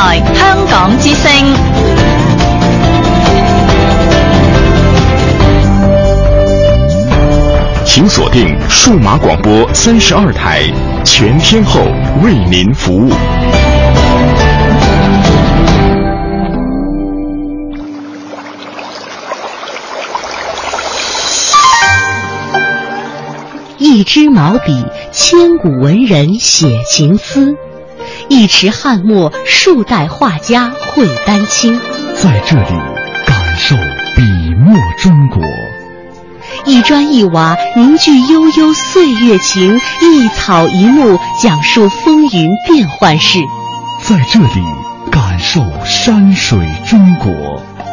台香港之声。请锁定数码广播三十二台，全天候为您服务。一支毛笔，千古文人写情思；一池汉墨，数代画家绘丹青。在这里，感受笔墨中国；一砖一瓦，凝聚悠悠岁月情；一草一木，讲述风云变幻事。在这里，感受山水中国；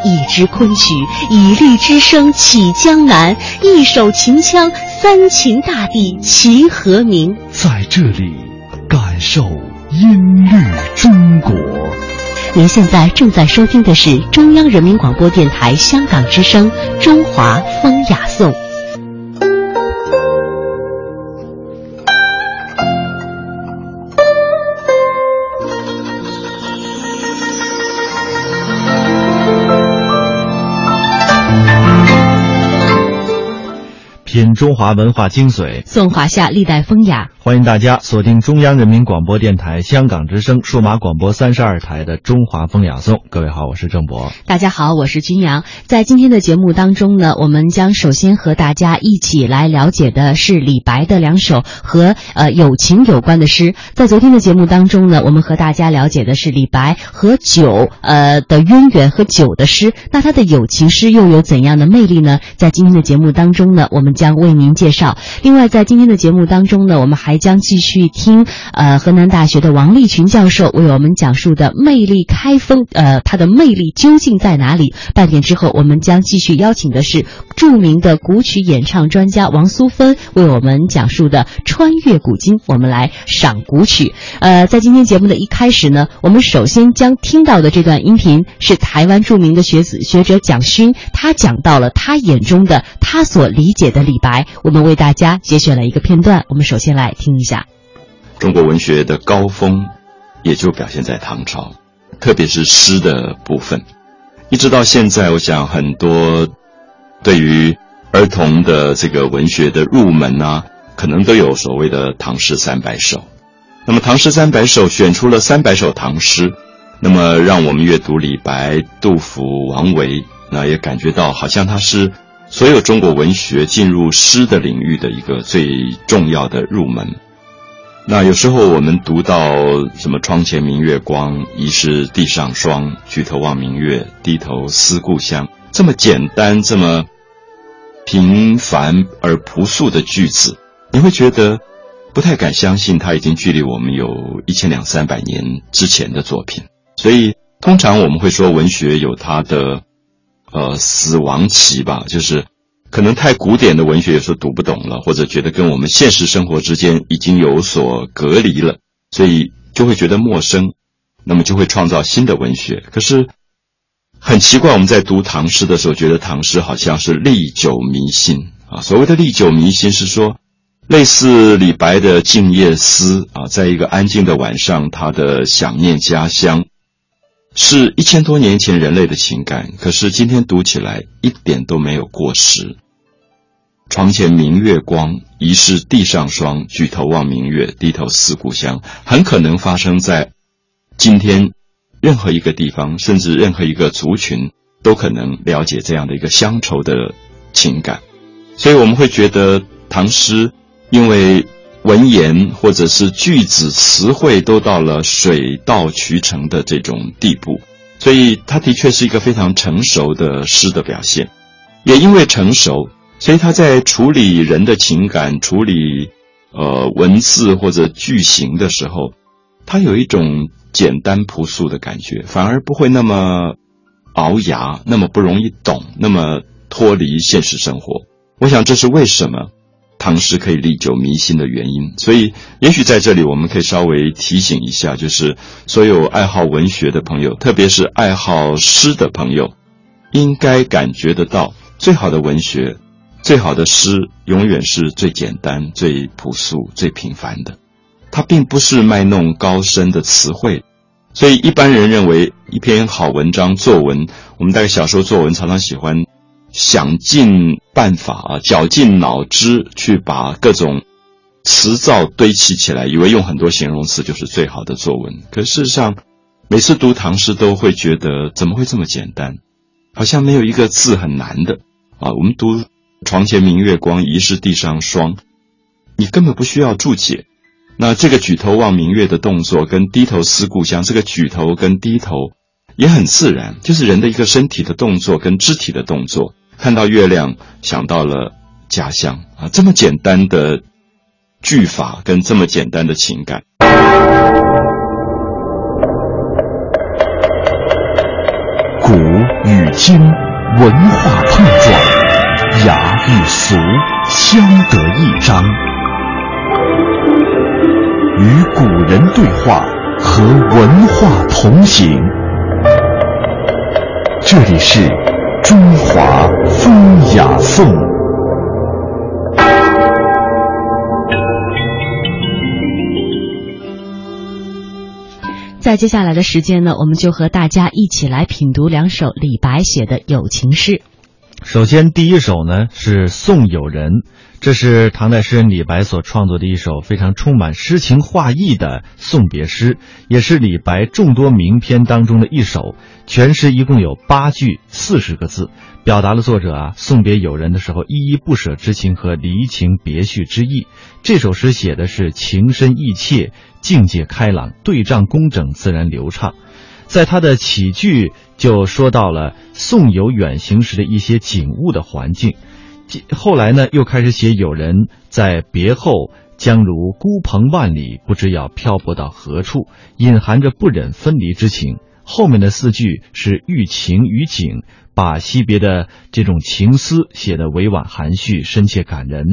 一支昆曲，以律之声起江南；一首秦腔。三秦大地齐和鸣，在这里感受音律中国。您现在正在收听的是中央人民广播电台香港之声《中华风雅颂》。品中华文化精髓，颂华夏历代风雅。欢迎大家锁定中央人民广播电台香港之声数码广播三十二台的《中华风雅颂》。各位好，我是郑博。大家好，我是君阳。在今天的节目当中呢，我们将首先和大家一起来了解的是李白的两首和呃友情有关的诗。在昨天的节目当中呢，我们和大家了解的是李白和酒呃的渊源和酒的诗。那他的友情诗又有怎样的魅力呢？在今天的节目当中呢，我们将为您介绍。另外，在今天的节目当中呢，我们还将继续听呃河南大学的王立群教授为我们讲述的魅力开封，呃，它的魅力究竟在哪里？半点之后，我们将继续邀请的是著名的古曲演唱专家王苏芬为我们讲述的穿越古今。我们来赏古曲。呃，在今天节目的一开始呢，我们首先将听到的这段音频是台湾著名的学子学者蒋勋，他讲到了他眼中的他所理解的李白。我们为大家节选了一个片段，我们首先来听听一下。中国文学的高峰，也就表现在唐朝，特别是诗的部分。一直到现在，我想很多对于儿童的这个文学的入门啊，可能都有所谓的《唐诗三百首》。那么《唐诗三百首》选出了三百首唐诗，那么让我们阅读李白、杜甫、王维，那也感觉到好像他是所有中国文学进入诗的领域的一个最重要的入门。那有时候我们读到什么“窗前明月光，疑是地上霜”，“举头望明月，低头思故乡”，这么简单、这么平凡而朴素的句子，你会觉得不太敢相信，它已经距离我们有一千两三百年之前的作品。所以，通常我们会说，文学有它的呃死亡期吧，就是。可能太古典的文学有时候读不懂了，或者觉得跟我们现实生活之间已经有所隔离了，所以就会觉得陌生，那么就会创造新的文学。可是很奇怪，我们在读唐诗的时候，觉得唐诗好像是历久弥新啊。所谓的历久弥新，是说类似李白的《静夜思》啊，在一个安静的晚上，他的想念家乡。是一千多年前人类的情感，可是今天读起来一点都没有过时。床前明月光，疑是地上霜。举头望明月，低头思故乡。很可能发生在今天任何一个地方，甚至任何一个族群都可能了解这样的一个乡愁的情感。所以我们会觉得唐诗，因为。文言或者是句子词汇都到了水到渠成的这种地步，所以他的确是一个非常成熟的诗的表现。也因为成熟，所以他在处理人的情感、处理呃文字或者句型的时候，他有一种简单朴素的感觉，反而不会那么熬牙，那么不容易懂，那么脱离现实生活。我想这是为什么。唐诗可以历久弥新的原因，所以也许在这里我们可以稍微提醒一下，就是所有爱好文学的朋友，特别是爱好诗的朋友，应该感觉得到，最好的文学，最好的诗，永远是最简单、最朴素、最平凡的。它并不是卖弄高深的词汇，所以一般人认为一篇好文章作文，我们大概小时候作文常常喜欢想尽办法啊，绞尽脑汁去把各种词藻堆砌起来，以为用很多形容词就是最好的作文。可事实上，每次读唐诗都会觉得怎么会这么简单？好像没有一个字很难的啊。我们读“床前明月光，疑是地上霜”，你根本不需要注解。那这个举头望明月的动作，跟低头思故乡，这个举头跟低头也很自然，就是人的一个身体的动作跟肢体的动作。看到月亮，想到了家乡啊，这么简单的句法跟这么简单的情感。古与今，文化碰撞，雅与俗相得益彰。与古人对话，和文化同行。这里是中华风雅颂。在接下来的时间呢，我们就和大家一起来品读两首李白写的友情诗。首先，第一首呢是《送友人》，这是唐代诗人李白所创作的一首非常充满诗情画意的送别诗，也是李白众多名篇当中的一首。全诗一共有八句四十个字，表达了作者啊送别友人的时候依依不舍之情和离情别绪之意。这首诗写的是情深意切、境界开朗、对仗工整、自然流畅。在他的起句就说到了送友远行时的一些景物的环境，后来呢又开始写友人在别后将如孤蓬万里，不知要漂泊到何处，隐含着不忍分离之情。后面的四句是寓情于景，把惜别的这种情思写得委婉含蓄、深切感人。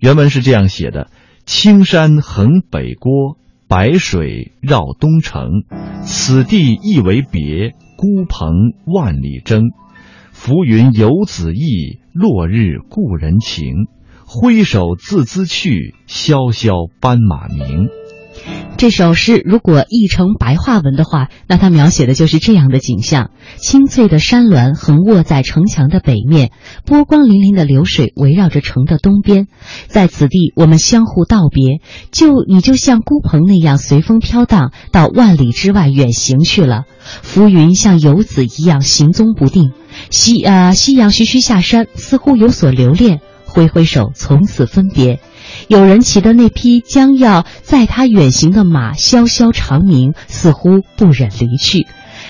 原文是这样写的：青山横北郭。白水绕东城，此地一为别，孤蓬万里征。浮云游子意，落日故人情。挥手自兹去，萧萧斑马鸣。这首诗如果译成白话文的话，那它描写的就是这样的景象：青翠的山峦横卧在城墙的北面，波光粼粼的流水围绕着城的东边。在此地，我们相互道别，就你就像孤蓬那样随风飘荡，到万里之外远行去了。浮云像游子一样行踪不定，夕啊夕阳徐徐下山，似乎有所留恋，挥挥手，从此分别。有人骑的那匹将要载他远行的马，萧萧长鸣，似乎不忍离去。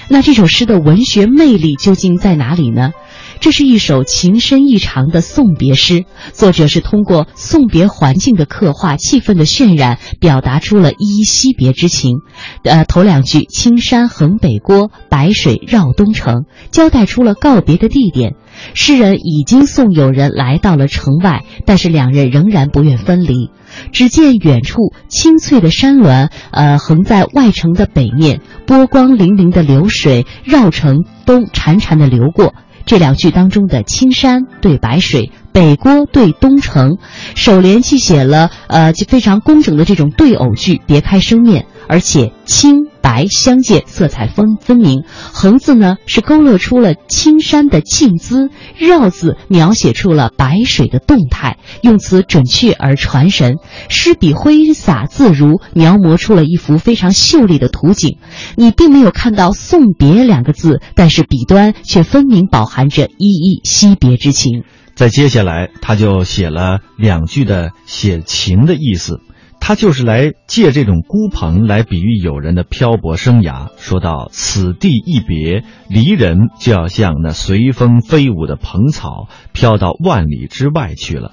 那这首诗的文学魅力究竟在哪里呢？这是一首情深意长的送别诗，作者是通过送别环境的刻画、气氛的渲染，表达出了依依惜别之情。呃，头两句“青山横北郭，白水绕东城”，交代出了告别的地点。诗人已经送友人来到了城外，但是两人仍然不愿分离。只见远处青翠的山峦，呃，横在外城的北面，波光粼粼的流水绕城东潺潺的流过。这两句当中的青山对白水，北郭对东城，首联既写了呃非常工整的这种对偶句，别开生面，而且青白相间，色彩分分明。横字呢是勾勒出了青山的静姿，绕字描写出了白水的动态，用词准确而传神，诗笔挥洒自如，描摹出了一幅非常秀丽的图景。你并没有看到送别两个字，但是笔端却分明饱含着依依惜别之情。在接下来，他就写了两句的写情的意思，他就是来借这种孤蓬来比喻友人的漂泊生涯。说到此地一别，离人就要像那随风飞舞的蓬草，飘到万里之外去了。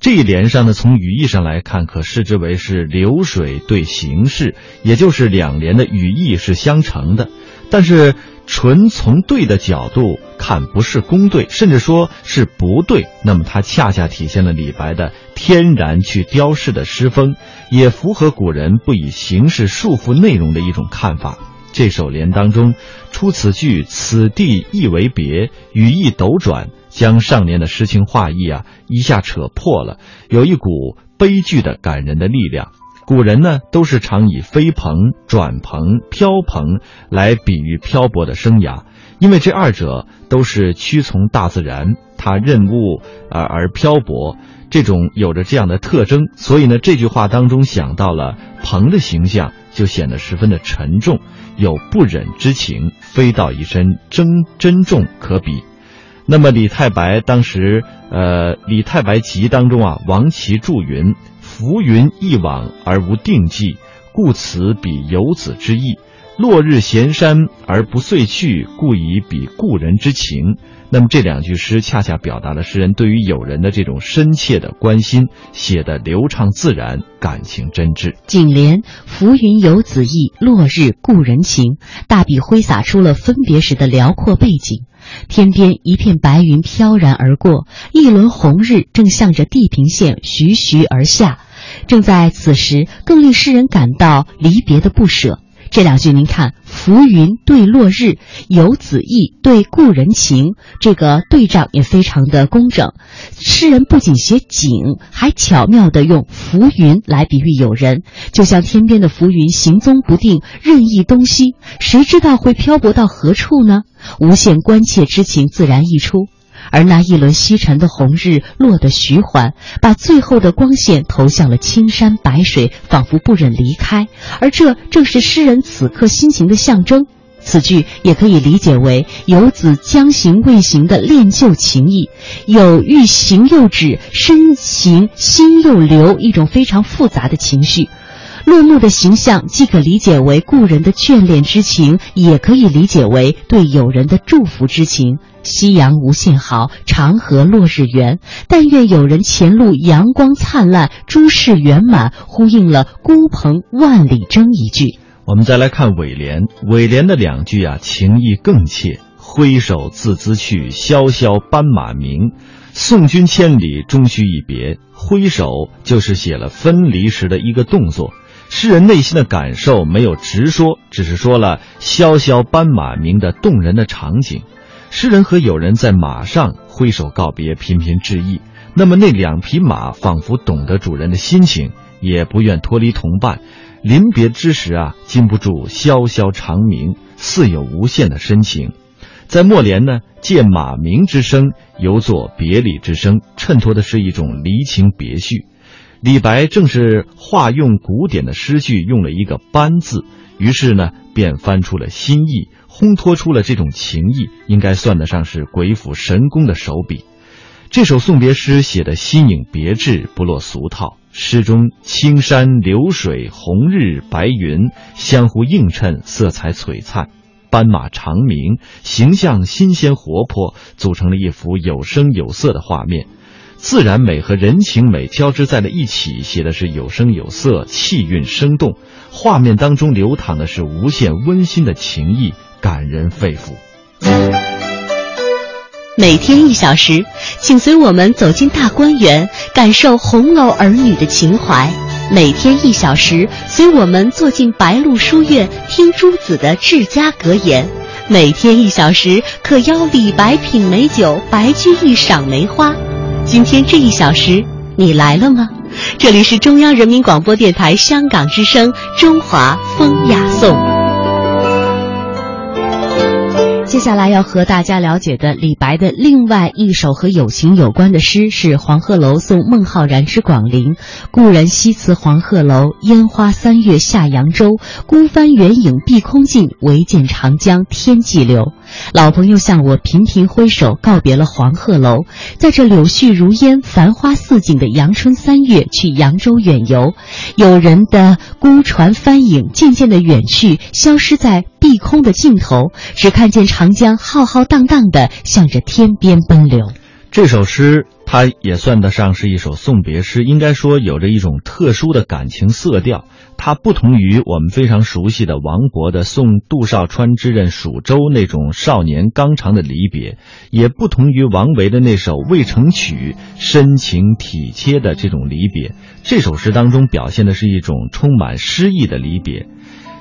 这一联上呢，从语义上来看，可视之为是流水对形式，也就是两联的语义是相承的。但是纯从对的角度看，不是公对，甚至说是不对。那么它恰恰体现了李白的天然去雕饰的诗风，也符合古人不以形式束缚内容的一种看法。这首联当中，出此句“此地一为别”，语意斗转，将上联的诗情画意啊一下扯破了，有一股悲剧的感人的力量。古人呢都是常以飞蓬、转蓬、飘蓬来比喻漂泊的生涯，因为这二者都是屈从大自然，他任务而而漂泊，这种有着这样的特征，所以呢这句话当中想到了鹏的形象，就显得十分的沉重，有不忍之情，飞到一身珍珍重可比。那么李太白当时，呃，《李太白集》当中啊，王琦注云。浮云一往而无定计，故此比游子之意；落日闲山而不遂去，故以比故人之情。那么这两句诗恰恰表达了诗人对于友人的这种深切的关心，写的流畅自然，感情真挚。颈联“浮云游子意，落日故人情”，大笔挥洒出了分别时的辽阔背景。天边一片白云飘然而过，一轮红日正向着地平线徐徐而下。正在此时，更令诗人感到离别的不舍。这两句，您看，浮云对落日，游子意对故人情，这个对仗也非常的工整。诗人不仅写景，还巧妙地用浮云来比喻友人，就像天边的浮云行踪不定，任意东西，谁知道会漂泊到何处呢？无限关切之情自然溢出。而那一轮西沉的红日落得徐缓，把最后的光线投向了青山白水，仿佛不忍离开。而这正是诗人此刻心情的象征。此句也可以理解为游子将行未行的恋旧情谊，有欲行又止，身行心又留，一种非常复杂的情绪。落幕的形象既可理解为故人的眷恋之情，也可以理解为对友人的祝福之情。夕阳无限好，长河落日圆。但愿有人前路阳光灿烂，诸事圆满，呼应了“孤蓬万里征”一句。我们再来看尾联，尾联的两句啊，情意更切。挥手自兹去，萧萧斑马鸣。送君千里，终须一别。挥手就是写了分离时的一个动作。诗人内心的感受没有直说，只是说了“萧萧斑马鸣”的动人的场景。诗人和友人在马上挥手告别，频频致意。那么那两匹马仿佛懂得主人的心情，也不愿脱离同伴。临别之时啊，禁不住萧萧长鸣，似有无限的深情。在末联呢，借马鸣之声，犹作别离之声，衬托的是一种离情别绪。李白正是化用古典的诗句，用了一个“班”字，于是呢，便翻出了新意，烘托出了这种情意，应该算得上是鬼斧神工的手笔。这首送别诗写的新颖别致，不落俗套。诗中青山流水、红日白云相互映衬，色彩璀璨；斑马长鸣，形象新鲜活泼，组成了一幅有声有色的画面。自然美和人情美交织在了一起，写的是有声有色，气韵生动。画面当中流淌的是无限温馨的情意，感人肺腑。每天一小时，请随我们走进大观园，感受红楼儿女的情怀；每天一小时，随我们坐进白鹿书院，听诸子的治家格言；每天一小时，可邀李白品美酒，白居易赏梅花。今天这一小时，你来了吗？这里是中央人民广播电台香港之声《中华风雅颂》。下来要和大家了解的李白的另外一首和友情有关的诗是《黄鹤楼送孟浩然之广陵》。故人西辞黄鹤楼，烟花三月下扬州。孤帆远影碧空尽，唯见长江天际流。老朋友向我频频挥手，告别了黄鹤楼，在这柳絮如烟、繁花似锦的阳春三月，去扬州远游。有人的孤船帆影渐渐的远去，消失在碧空的尽头，只看见长江浩浩荡荡的向着天边奔流。这首诗，它也算得上是一首送别诗，应该说有着一种特殊的感情色调。它不同于我们非常熟悉的王勃的《送杜少川之任蜀州》那种少年刚长的离别，也不同于王维的那首《渭城曲》深情体贴的这种离别。这首诗当中表现的是一种充满诗意的离别。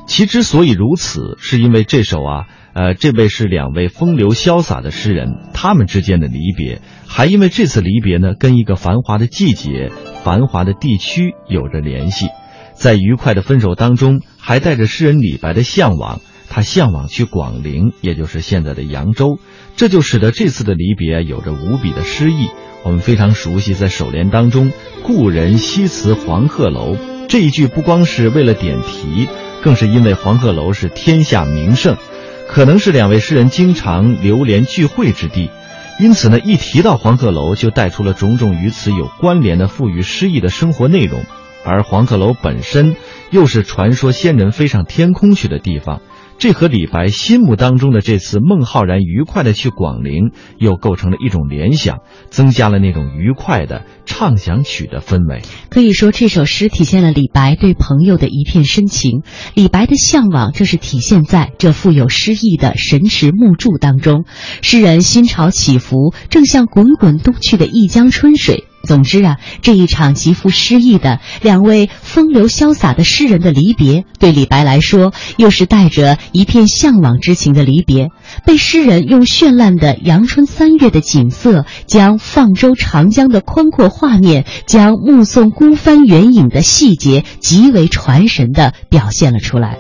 其之所以如此，是因为这首啊。呃，这位是两位风流潇洒的诗人，他们之间的离别，还因为这次离别呢，跟一个繁华的季节、繁华的地区有着联系。在愉快的分手当中，还带着诗人李白的向往。他向往去广陵，也就是现在的扬州，这就使得这次的离别有着无比的诗意。我们非常熟悉，在首联当中“故人西辞黄鹤楼”这一句，不光是为了点题，更是因为黄鹤楼是天下名胜，可能是两位诗人经常流连聚会之地。因此呢，一提到黄鹤楼，就带出了种种与此有关联的富于诗意的生活内容。而黄鹤楼本身，又是传说仙人飞上天空去的地方。这和李白心目当中的这次孟浩然愉快的去广陵，又构成了一种联想，增加了那种愉快的畅想曲的氛围。可以说，这首诗体现了李白对朋友的一片深情。李白的向往，正是体现在这富有诗意的神池木柱当中。诗人心潮起伏，正像滚滚东去的一江春水。总之啊，这一场极富诗意的两位风流潇洒的诗人的离别，对李白来说，又是带着一片向往之情的离别。被诗人用绚烂的阳春三月的景色，将放舟长江的宽阔画面，将目送孤帆远影的细节，极为传神的表现了出来。